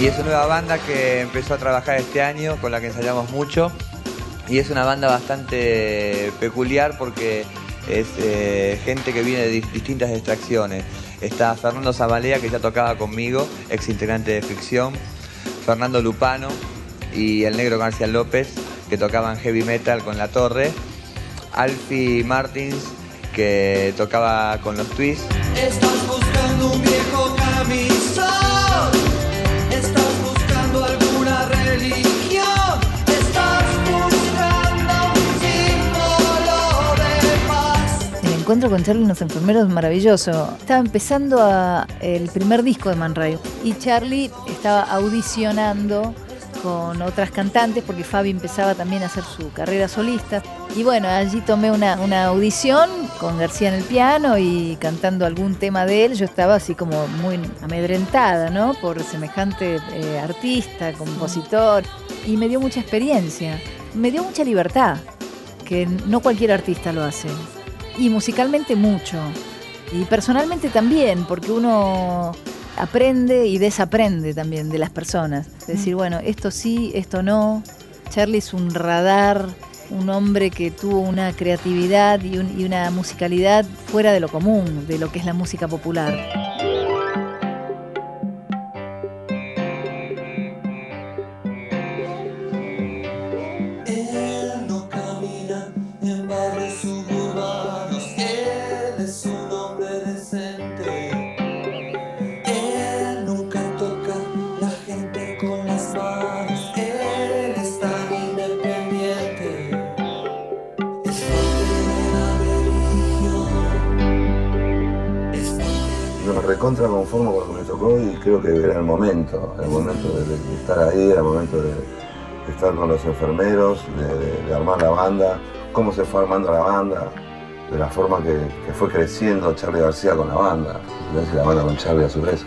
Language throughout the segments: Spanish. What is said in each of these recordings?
Y es una nueva banda que empezó a trabajar este año, con la que ensayamos mucho. Y es una banda bastante peculiar porque es eh, gente que viene de distintas extracciones. Está Fernando Zabalea, que ya tocaba conmigo, ex integrante de Fricción, Fernando Lupano y el negro García López, que tocaban heavy metal con La Torre, Alfie Martins, que tocaba con los Twists. Estás buscando un viejo camisón, encuentro con Charlie y los enfermeros maravilloso. Estaba empezando a- el primer disco de Man Ray y Charlie estaba audicionando con otras cantantes porque Fabi empezaba también a hacer su carrera solista. Y bueno, allí tomé una, una audición con García en el piano y cantando algún tema de él. Yo estaba así como muy amedrentada, ¿no? Por semejante eh, artista, compositor. Y me dio mucha experiencia. Me dio mucha libertad, que no cualquier artista lo hace y musicalmente mucho. Y personalmente también, porque uno aprende y desaprende también de las personas. Es decir, bueno, esto sí, esto no. Charlie es un radar, un hombre que tuvo una creatividad y, un- y una musicalidad fuera de lo común, de lo que es la música popular. Recontra conformo con lo que me tocó y creo que era el momento, el momento de, estar ahí, el momento de, estar con los enfermeros, de, armar la banda, cómo se fue armando la banda, de la forma que, fue creciendo Charlie García con la banda, y la banda con Charlie a su vez.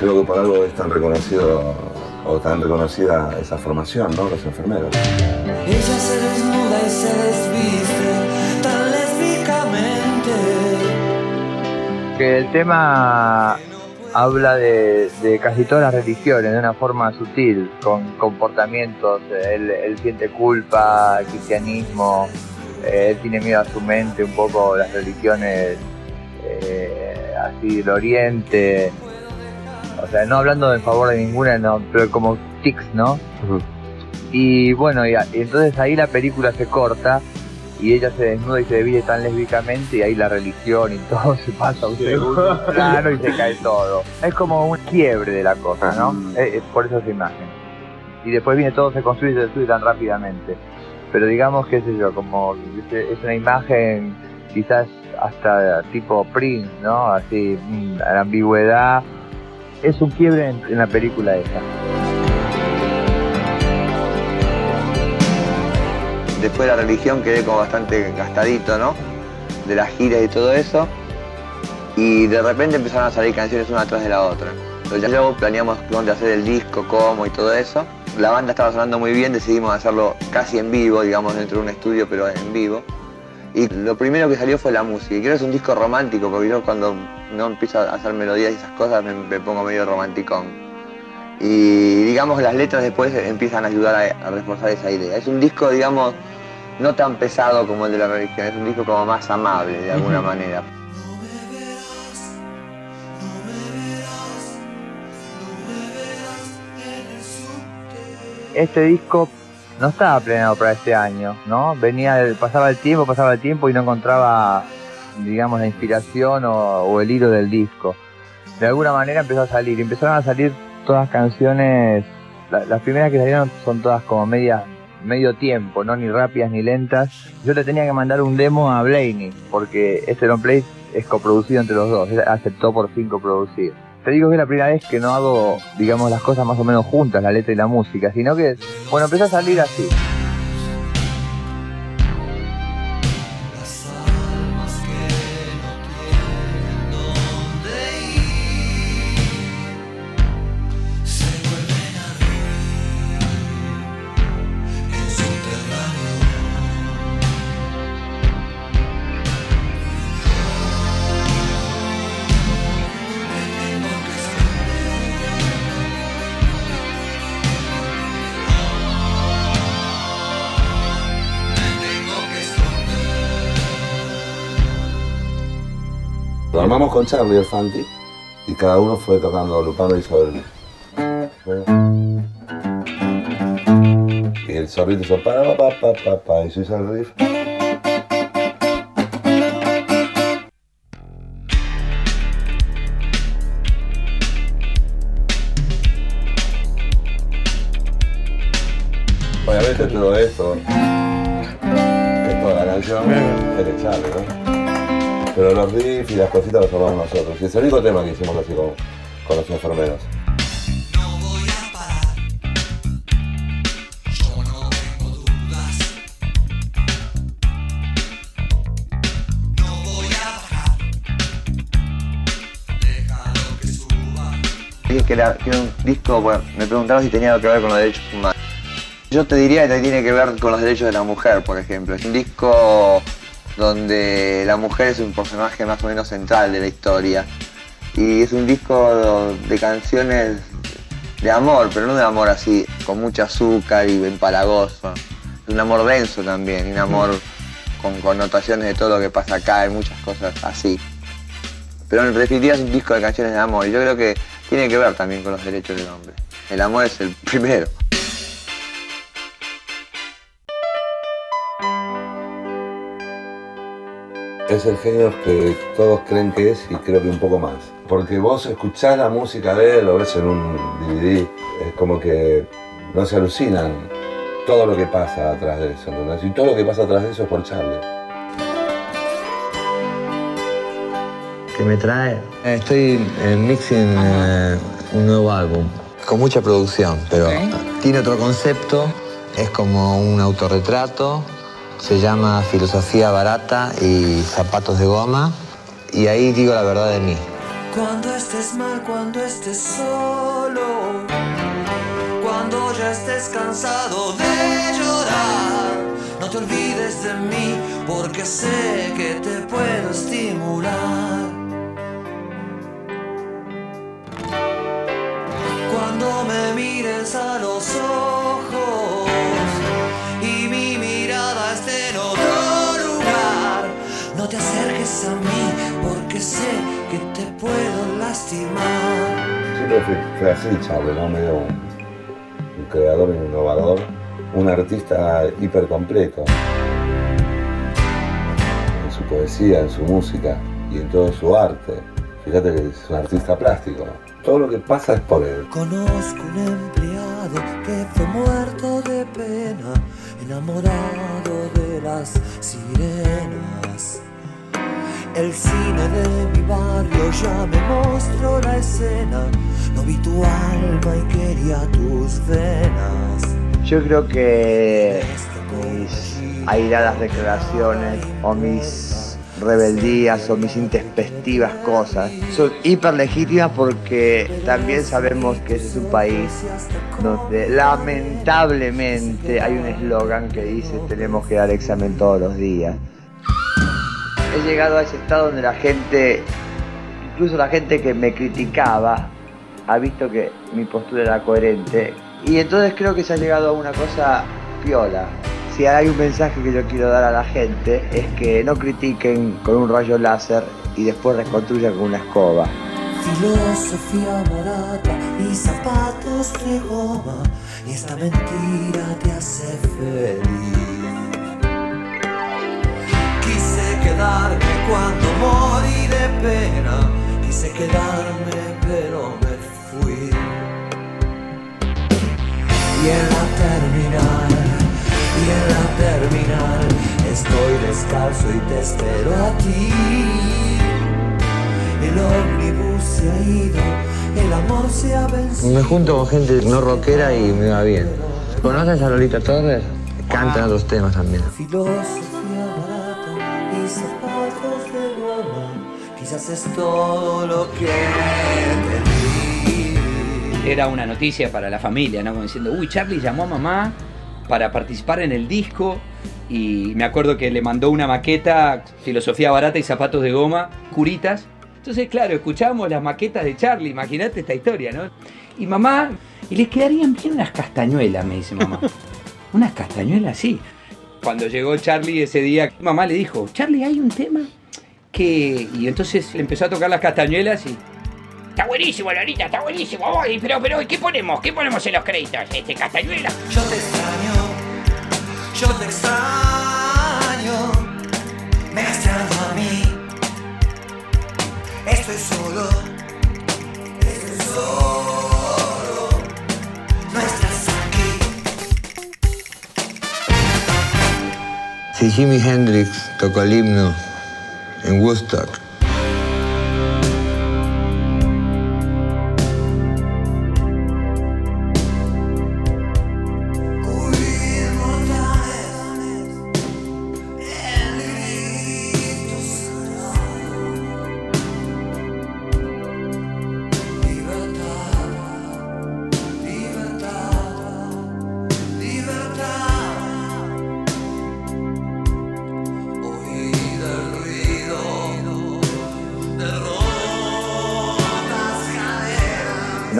Creo que por algo es tan reconocido o tan reconocida esa formación, ¿no? Los enfermeros. Que el tema habla de, de casi todas las religiones de una forma sutil, con comportamientos. Él, él siente culpa, el cristianismo, eh, él tiene miedo a su mente, un poco las religiones eh, así del oriente. O sea, no hablando en favor de ninguna, no, pero como tics, ¿no? Y bueno, y entonces ahí la película se corta y ella se desnuda y se divide tan lésbicamente y ahí la religión y todo se pasa a un segundo plano y se cae todo. Es como un quiebre de la cosa, ¿no? Es, es por eso esa imagen. Y después viene todo, se construye y se destruye tan rápidamente. Pero digamos, qué sé yo, como es una imagen quizás hasta tipo Prince, ¿no? Así, mm, la ambigüedad. Es un quiebre en, en la película esa. Después de la religión quedé como bastante gastadito, ¿no? De las giras y todo eso. Y de repente empezaron a salir canciones una tras de la otra. Entonces ya luego planeamos dónde hacer el disco, cómo y todo eso. La banda estaba sonando muy bien, decidimos hacerlo casi en vivo, digamos, dentro de un estudio, pero en vivo. Y lo primero que salió fue la música. Y creo que es un disco romántico, porque yo cuando no empiezo a hacer melodías y esas cosas me, me pongo medio romanticón. Y digamos las letras después empiezan a ayudar a, a reforzar esa idea. Es un disco, digamos, no tan pesado como el de la religión, es un disco como más amable de alguna manera. este disco no estaba planeado para este año, ¿no? Venía, pasaba el tiempo, pasaba el tiempo y no encontraba, digamos, la inspiración o, o el hilo del disco. De alguna manera empezó a salir, empezaron a salir todas canciones, la- las primeras que salieron son todas como medias, medio tiempo, no ni rápidas ni lentas. Yo le tenía que mandar un demo a Blaney, porque este long play es coproducido entre los dos, él aceptó por fin coproducir. Te digo que es la primera vez que no hago, digamos, las cosas más o menos juntas, la letra y la música, sino que, bueno, empezó a salir así. Lo armamos con Charlie el Fanti y cada uno fue tocando Lupano y Isabel. Y el zorrito hizo pa pa pa pa pa y se hizo el riff. Obviamente todo esto es toda la canción es de Charlie, ¿no? Pero los riffs y las cositas los armamos nosotros. Y es el único tema que hicimos así con, con los enfermeros. No voy a parar. Yo no tengo dudas. No voy a bajar. Déjalo que. Dije que un disco, bueno, me preguntaron si tenía algo que ver con los derechos humanos. Yo te diría que tiene que ver con los derechos de la mujer, por ejemplo. Es un disco donde la mujer es un personaje más o menos central de la historia. Y es un disco de canciones de amor, pero no de amor así, con mucho azúcar y empalagoso. Es un amor denso también, y un amor con connotaciones de todo lo que pasa acá, hay muchas cosas así. Pero en definitiva es un disco de canciones de amor y yo creo que tiene que ver también con los derechos del hombre. El amor es el primero. Es el genio que todos creen que es y creo que un poco más. Porque vos escuchás la música de él, lo ves en un DVD, es como que no se alucinan todo lo que pasa atrás de eso, ¿entendés? Y todo lo que pasa atrás de eso es por Charlie. ¿Qué me trae? Estoy en mixing eh, un nuevo álbum. Con mucha producción, pero tiene otro concepto. Es como un autorretrato. Se llama Filosofía Barata y Zapatos de Goma. Y ahí digo la verdad de mí. Cuando estés mal, cuando estés solo, cuando ya estés cansado de llorar, no te olvides de mí porque sé que te puedo estimular. Cuando me mires a los ojos te acerques a mí porque sé que te puedo lastimar. Siempre fue, fue así Charlie, ¿no? Medio un, un creador, un innovador, un artista hiper completo. En su poesía, en su música y en todo su arte. Fíjate que es un artista plástico. Todo lo que pasa es por él. Conozco un empleado que fue muerto de pena, enamorado de las sirenas. El cine de mi barrio ya me mostró la escena, no vi tu alma y quería tus venas. Yo creo que mis airadas declaraciones o mis rebeldías o mis intempestivas cosas son hiper legítimas porque también sabemos que ese es un país donde lamentablemente hay un eslogan que dice tenemos que dar examen todos los días. He llegado a ese estado donde la gente, incluso la gente que me criticaba, ha visto que mi postura era coherente y entonces creo que se ha llegado a una cosa piola. Si hay un mensaje que yo quiero dar a la gente es que no critiquen con un rayo láser y después reconstruyan con una escoba. Filosofía barata y zapatos de goma, y esta mentira te hace feliz. Quise quedarme cuando morí de pena, quise quedarme pero me fui. Y en la terminal, y en la terminal, estoy descalzo y te espero a ti. El ómnibus se ha ido, el amor se ha vencido. Me junto con gente no rockera y me va bien. ¿Conoces a Lolita Torres? Cantan otros temas también. Filosofía quizás es todo lo que. Era una noticia para la familia, ¿no? Como diciendo, uy, Charlie llamó a mamá para participar en el disco y me acuerdo que le mandó una maqueta, filosofía barata y zapatos de goma, curitas. Entonces, claro, escuchábamos las maquetas de Charlie, imagínate esta historia, ¿no? Y mamá, y les quedarían bien unas castañuelas, me dice mamá. unas castañuelas, sí. Cuando llegó Charlie ese día, mamá le dijo, Charlie, hay un tema que y entonces le empezó a tocar las castañuelas y está buenísimo, Lolita, está buenísimo. Oye, pero, pero, ¿qué ponemos? ¿Qué ponemos en los créditos? Este castañuela. Yo te extraño, yo te extraño, me extraño a mí. Estoy solo, estoy solo, no estás aquí. Si Jimi Hendrix tocó el himno en Woodstock,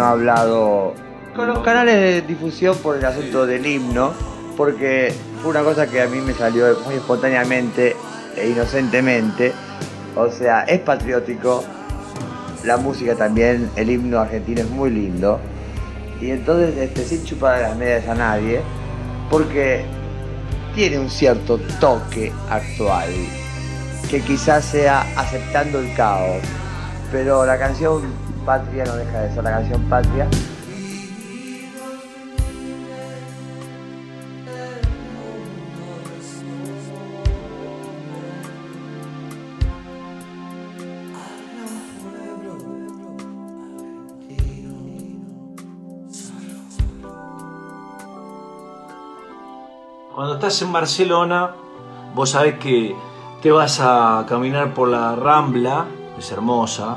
ha hablado con los canales de difusión por el asunto del himno, porque fue una cosa que a mí me salió muy espontáneamente e inocentemente. O sea, es patriótico, la música también, el himno argentino es muy lindo. Y entonces, este, sin chupar las medias a nadie, porque tiene un cierto toque actual, que quizás sea aceptando el caos, pero la canción Patria no deja de ser la canción Patria. Cuando estás en Barcelona, vos sabés que te vas a caminar por la Rambla, es hermosa,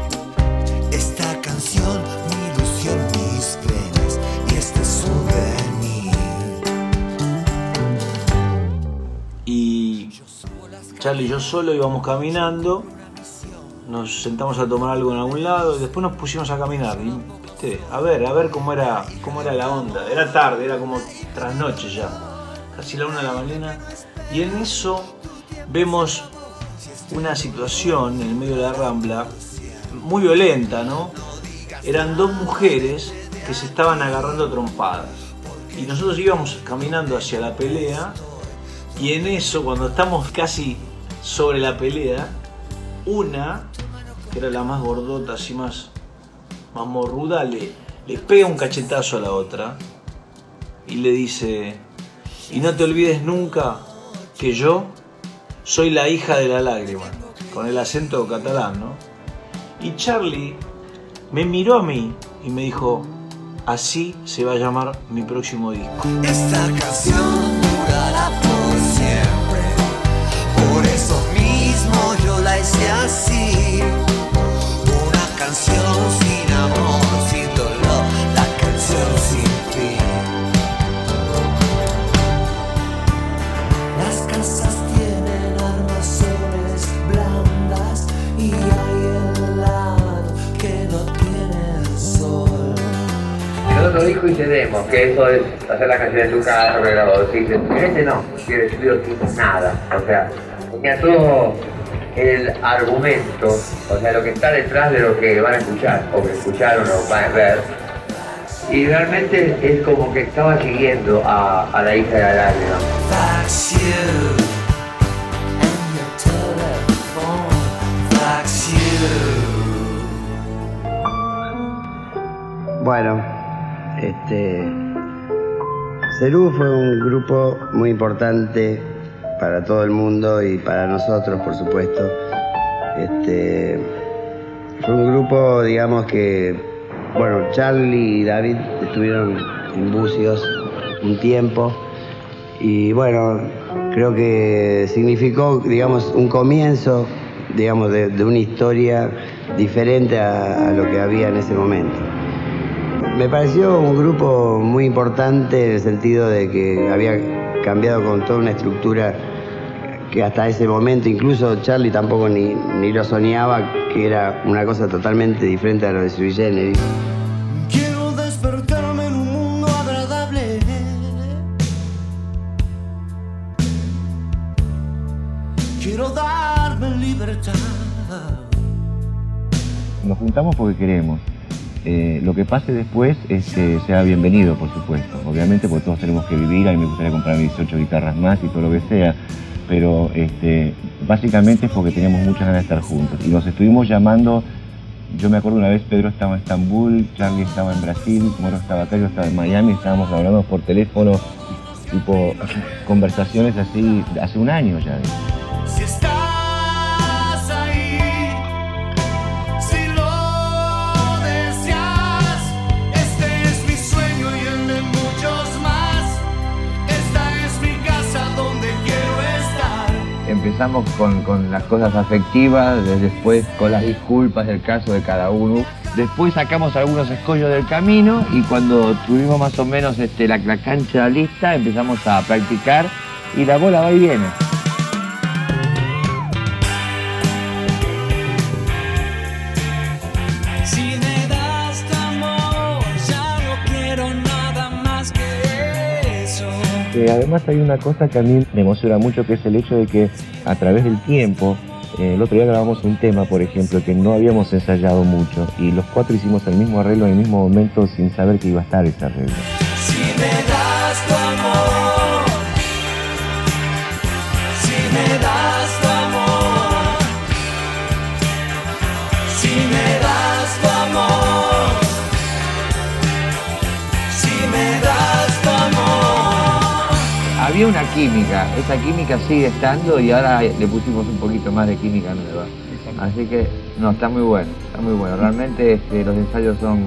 Mi ilusión, mis penas y este souvenir. Y Charlie y yo solo íbamos caminando, nos sentamos a tomar algo en algún lado y después nos pusimos a caminar. Y, viste, a ver, a ver cómo era, cómo era la onda. Era tarde, era como trasnoche ya, casi la una de la mañana. Y en eso vemos una situación en el medio de la rambla muy violenta, ¿no? Eran dos mujeres que se estaban agarrando trompadas. Y nosotros íbamos caminando hacia la pelea y en eso, cuando estamos casi sobre la pelea, una, que era la más gordota, así más, más morruda, le, le pega un cachetazo a la otra y le dice, y no te olvides nunca que yo soy la hija de la lágrima, con el acento catalán. Y Charlie me miró a mí y me dijo, así se va a llamar mi próximo disco. Esta canción durará por siempre. Por eso mismo yo la hice así. Una canción sin cedemos, que eso es hacer la canción en tu casa, pero si dices, este no, quiere estudio tipo nada. O sea, tenía todo el argumento, o sea, lo que está detrás de lo que van a escuchar, o que escucharon o van a ver. Y realmente es como que estaba siguiendo a, a la hija de la lágrima. That's you and your telephone. That's you. Bueno, este. Cerú fue un grupo muy importante para todo el mundo y para nosotros, por supuesto. Este. Fue un grupo, digamos que. Bueno, Charlie y David estuvieron en Bucios un tiempo. Y bueno, creo que significó, digamos, un comienzo, digamos, de, una historia diferente a lo que había en ese momento. Me pareció un grupo muy importante en el sentido de que había cambiado con toda una estructura que hasta ese momento incluso Charlie tampoco ni, ni lo soñaba, que era una cosa totalmente diferente a lo de Sui Generis. Quiero despertarme en un mundo agradable. Quiero darme libertad. Nos juntamos porque queremos. Eh, lo que pase después este, sea bienvenido, por supuesto. Obviamente, porque todos tenemos que vivir. A mí me gustaría comprar 18 guitarras más y todo lo que sea. Pero este, básicamente es porque teníamos muchas ganas de estar juntos. Y nos estuvimos llamando. Yo me acuerdo una vez Pedro estaba en Estambul, Charlie estaba en Brasil, Moro estaba acá, yo estaba en Miami, estábamos hablando por teléfono, tipo conversaciones así hace un año ya. Empezamos con, con las cosas afectivas, de- después con las disculpas del caso de cada uno. Después sacamos algunos escollos del camino y cuando tuvimos más o menos este, la, la cancha lista empezamos a practicar y la bola va y viene. Eh, además hay una cosa que a mí me emociona mucho, que es el hecho de que a través del tiempo, eh, el otro día grabamos un tema, por ejemplo, que no habíamos ensayado mucho y los cuatro hicimos el mismo arreglo en el mismo momento sin saber que iba a estar ese arreglo. Había una química, esa química sigue estando y ahora le pusimos un poquito más de química nueva. Así que, no, está muy bueno, está muy bueno. Realmente este, los ensayos son,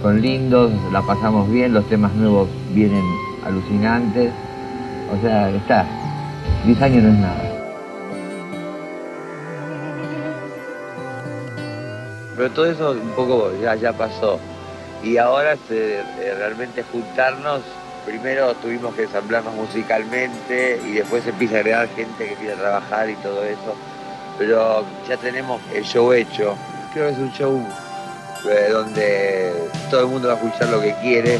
son lindos, la pasamos bien, los temas nuevos vienen alucinantes. O sea, está. 10 años no es nada. Pero todo eso un poco ya, ya pasó. Y ahora este, eh, realmente juntarnos, primero tuvimos que ensamblarnos musicalmente y después empieza a agregar gente que quiere trabajar y todo eso. Pero ya tenemos el show hecho. Creo que es un show eh, donde todo el mundo va a escuchar lo que quiere.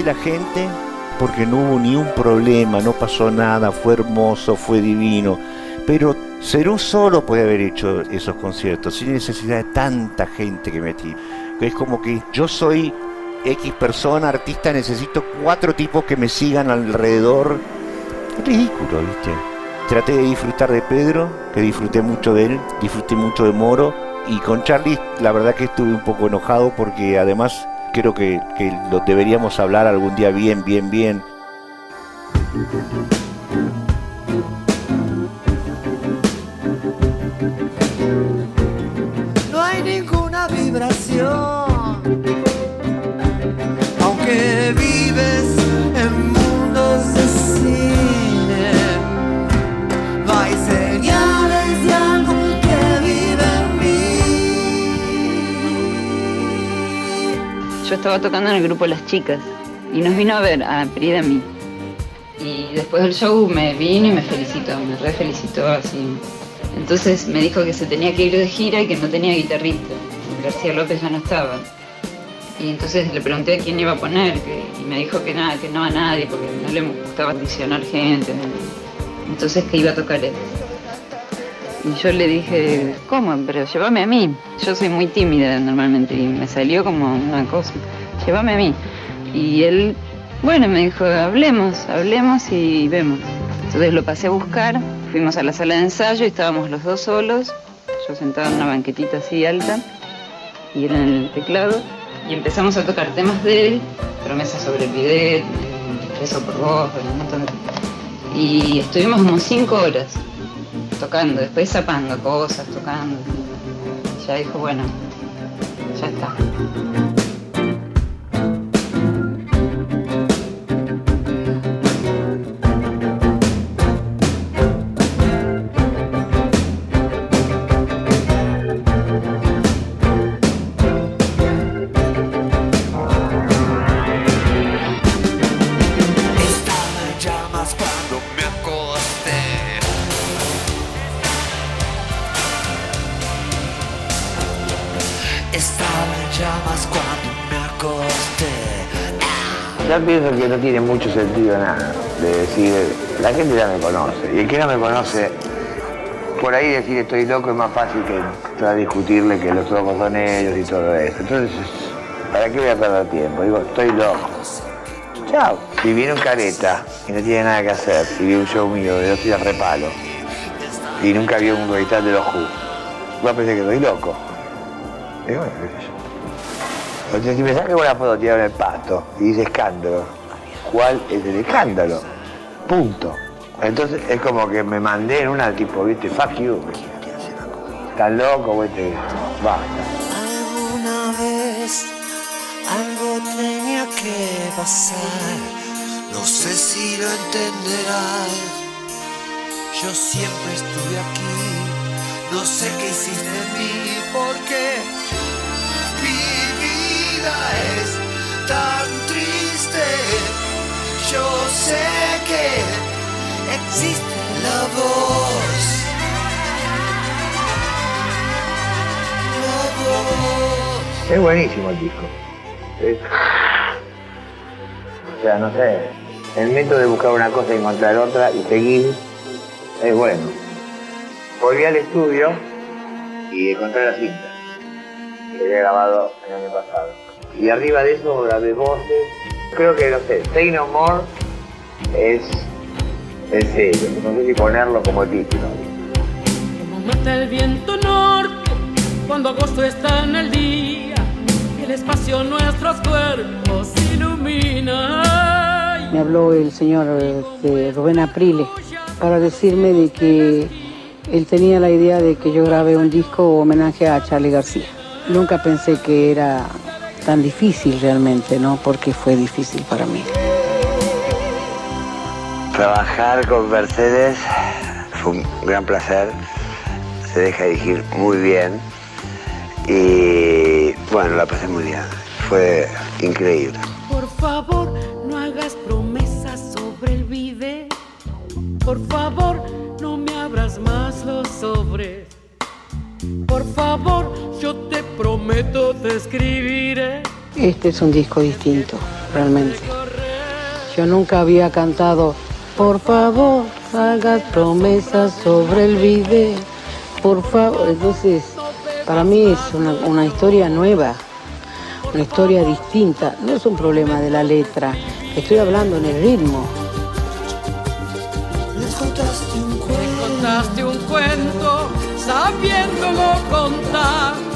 De la gente porque no hubo ni un problema, no pasó nada, fue hermoso, fue divino. Pero Cerú solo puede haber hecho esos conciertos sin necesidad de tanta gente que metí. Es como que yo soy X persona, artista, necesito cuatro tipos que me sigan alrededor. Ridículo, ¿viste? Traté de disfrutar de Pedro, que disfruté mucho de él, disfruté mucho de Moro. Y con Charlie, la verdad que estuve un poco enojado porque además creo que, que lo deberíamos hablar algún día bien, bien, bien. Estaba tocando en el grupo Las Chicas y nos vino a ver a Pri y a mí. Y después del show me vino y me felicitó, me re felicitó así. Entonces me dijo que se tenía que ir de gira y que no tenía guitarrista. García López ya no estaba. Y entonces le pregunté a quién iba a poner y me dijo que nada, que no a nadie porque no le gustaba audicionar gente. Entonces que iba a tocar él. Y yo le dije, ¿cómo? Pero llévame a mí. Yo soy muy tímida normalmente y me salió como una cosa. Llévame a mí. Y él, bueno, me dijo, hablemos, hablemos y vemos. Entonces lo pasé a buscar, fuimos a la sala de ensayo y estábamos los dos solos, yo sentada en una banquetita así alta. y era en el teclado. Y empezamos a tocar temas de él, promesas sobre el bidet, beso por vos, un montón de... Y estuvimos como cinco horas tocando, después zapando cosas, tocando. Ya dijo, bueno, ya está. No tiene mucho sentido nada de decir, la gente ya me conoce. Y el que no me conoce, por ahí decir estoy loco es más fácil que entrar a discutirle que los locos son ellos y todo eso. Entonces, ¿para qué voy a perder tiempo? Digo, estoy loco. Chao. Si viene un careta y no tiene nada que hacer, y vi un show mío de dos días repalo, y nunca vi un recital de los Who, va a pensar que estoy loco. Y bueno, qué sé yo. Si me saca una foto tirada en el pasto y dice escándalo, ¿cuál es el escándalo? Punto. Entonces es como que me mandé en una tipo, viste, fuck you. Estás loco, güey, te... basta. Alguna vez algo tenía que pasar. No sé si lo entenderás. Yo siempre estuve aquí. No sé qué hiciste en mí porque mi vida es tan triste. Yo sé que existe la voz. La voz. Es buenísimo el disco. O sea, no sé, el método de buscar una cosa y encontrar otra y seguir es bueno. Volví al estudio y encontré la cinta que había grabado el año pasado. Y arriba de eso grabé voces. Creo que, no sé, Say No More es el sello. No sé si ponerlo como título. Como mata el viento norte cuando agosto está en el día y el espacio nuestros cuerpos ilumina. Me habló el señor este, Rubén Aprile para decirme de que él tenía la idea de que yo grabé un disco homenaje a Charlie García. Nunca pensé que era tan difícil realmente, ¿no? Porque fue difícil para mí. Trabajar con Mercedes fue un gran placer. Se deja dirigir muy bien. Y bueno, la pasé muy bien. Fue increíble. Por favor, prometo te escribiré. Este es un disco distinto, realmente. Yo nunca había cantado, por favor, hagas promesas sobre el video. Por favor, entonces, para mí es una, una historia nueva, una historia distinta. No es un problema de la letra, estoy hablando en el ritmo. Les contaste un Me cuento. contaste un cuento sabiéndolo contar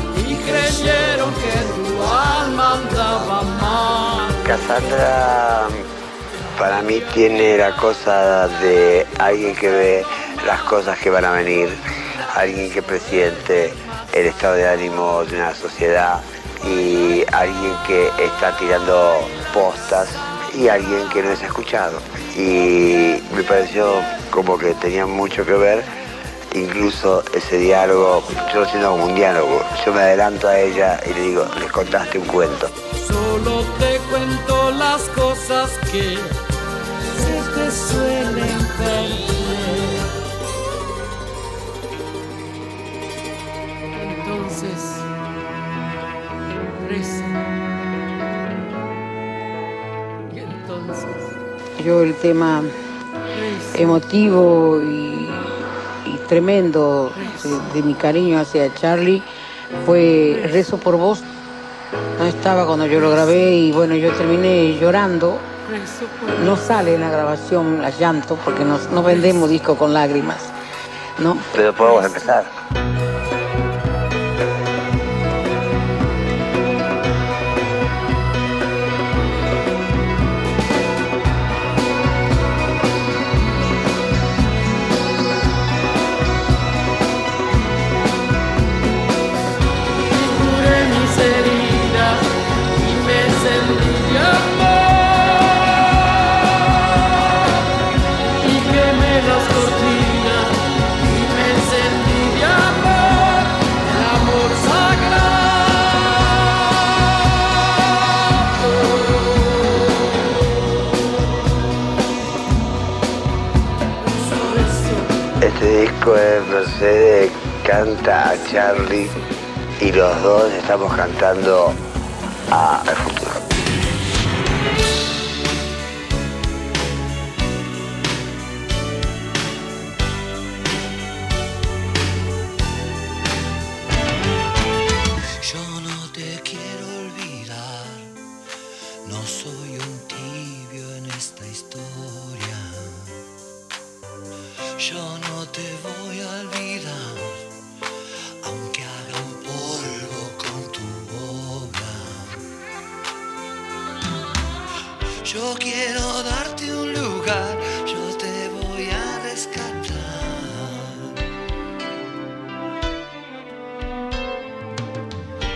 creyeron que tu alma andaba mal. Cassandra para mí tiene la cosa de alguien que ve las cosas que van a venir, alguien que presiente el estado de ánimo de una sociedad y alguien que está tirando postas y alguien que no es escuchado. Y me pareció como que tenía mucho que ver, incluso ese diálogo, yo lo siento como un diálogo, yo me adelanto a ella y le digo, les contaste un cuento. Solo te cuento las cosas que se te suelen perder. Entonces, reza. Y entonces, Yo el tema emotivo y tremendo de, mi cariño hacia Charlie fue Rezo por vos. No estaba cuando yo lo grabé y bueno, yo terminé llorando. No sale en la grabación la llanto porque no, no vendemos disco con lágrimas. ¿no? Pero podemos empezar. Y los dos estamos cantando a El Futuro. Yo no te quiero olvidar, no soy un tibio en esta historia. Yo no te voy a olvidar, Quiero darte un lugar, yo te voy a rescatar.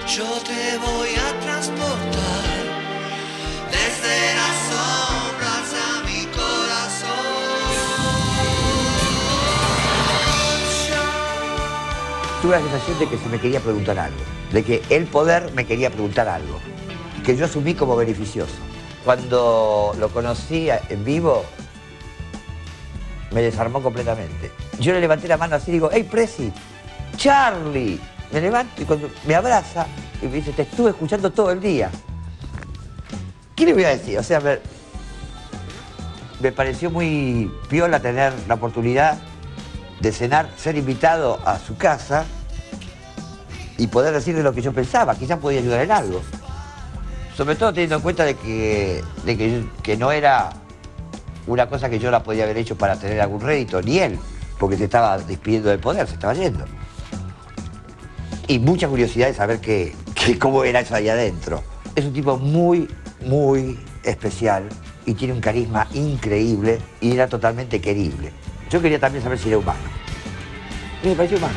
Yo te voy a transportar desde las sombras a mi corazón. Tuve la sensación de que se me quería preguntar algo, de que el poder me quería preguntar algo, que yo asumí como beneficioso. Cuando lo conocí en vivo, me desarmó completamente. Yo le levanté la mano así y digo, hey Presi, Charlie. Me levanto y cuando me abraza y me dice, te estuve escuchando todo el día. ¿Qué le voy a decir? O sea, me, pareció muy piola tener la oportunidad de cenar, ser invitado a su casa y poder decirle lo que yo pensaba. Quizás podía ayudar en algo. Sobre todo teniendo en cuenta de que, de que, que no era una cosa que yo la podía haber hecho para tener algún rédito, ni él, porque se estaba despidiendo del poder, se estaba yendo. Y mucha curiosidad de saber qué, qué- cómo era eso ahí adentro. Es un tipo muy, muy especial y tiene un carisma increíble y era totalmente querible. Yo quería también saber si era humano. Me pareció humano.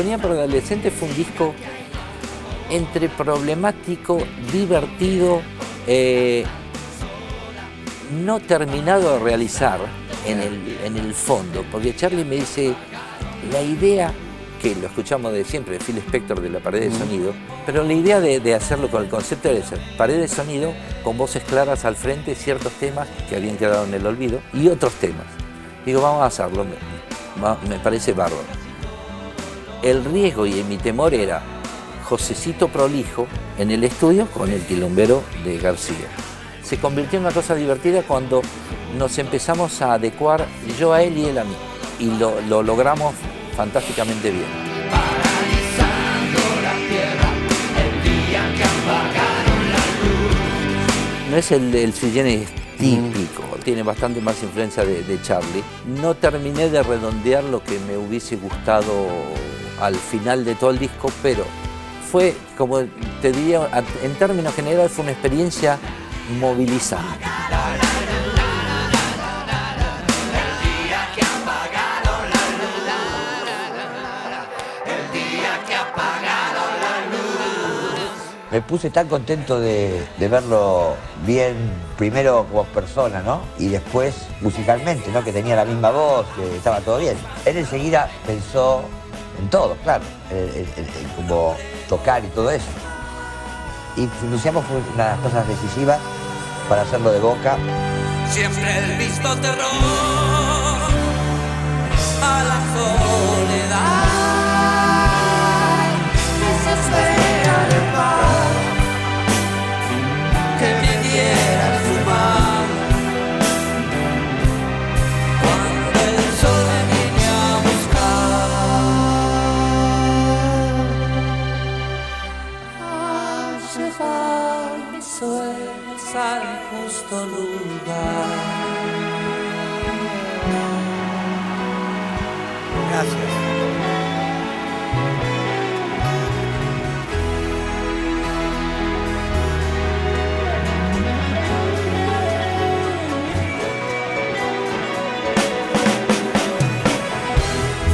Sinfonía para Adolescentes fue un disco entre problemático, divertido, eh, no terminado de realizar en el, en el fondo, porque Charlie me dice, la idea, que lo escuchamos de siempre, de Phil Spector de la pared de sonido, pero la idea de, de hacerlo con el concepto de pared de sonido, con voces claras al frente, ciertos temas que habían quedado en el olvido, y otros temas. Digo, vamos a hacerlo, me- me parece bárbaro. El riesgo y mi temor era Josecito prolijo en el estudio con el quilombero de García. Se convirtió en una cosa divertida cuando nos empezamos a adecuar yo a él y él a mí. Y lo, lo logramos fantásticamente bien. No es el, el típico, tiene bastante más influencia de, de Charlie. No terminé de redondear lo que me hubiese gustado al final de todo el disco, pero fue, como te diría, en términos generales, fue una experiencia movilizante. Me puse tan contento de, de verlo bien, primero como persona, ¿no? Y después musicalmente, ¿no? Que tenía la misma voz, que estaba todo bien. Él enseguida pensó en todo, claro, como tocar y todo eso. Y Luciano fue una de las cosas decisivas para hacerlo de boca. Siempre el mismo terror a la soledad. Justo lugar. Gracias.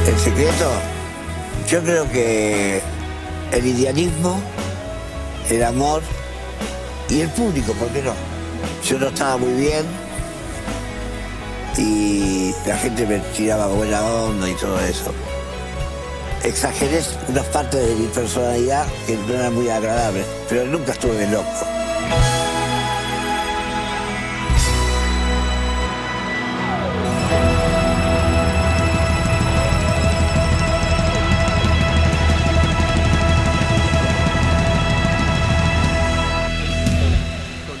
El secreto, yo creo que el idealismo, el amor y el público, ¿por qué no? Yo no estaba muy bien y la gente me tiraba buena onda y todo eso. Exageré unas partes de mi personalidad que no eran muy agradables, pero nunca estuve loco.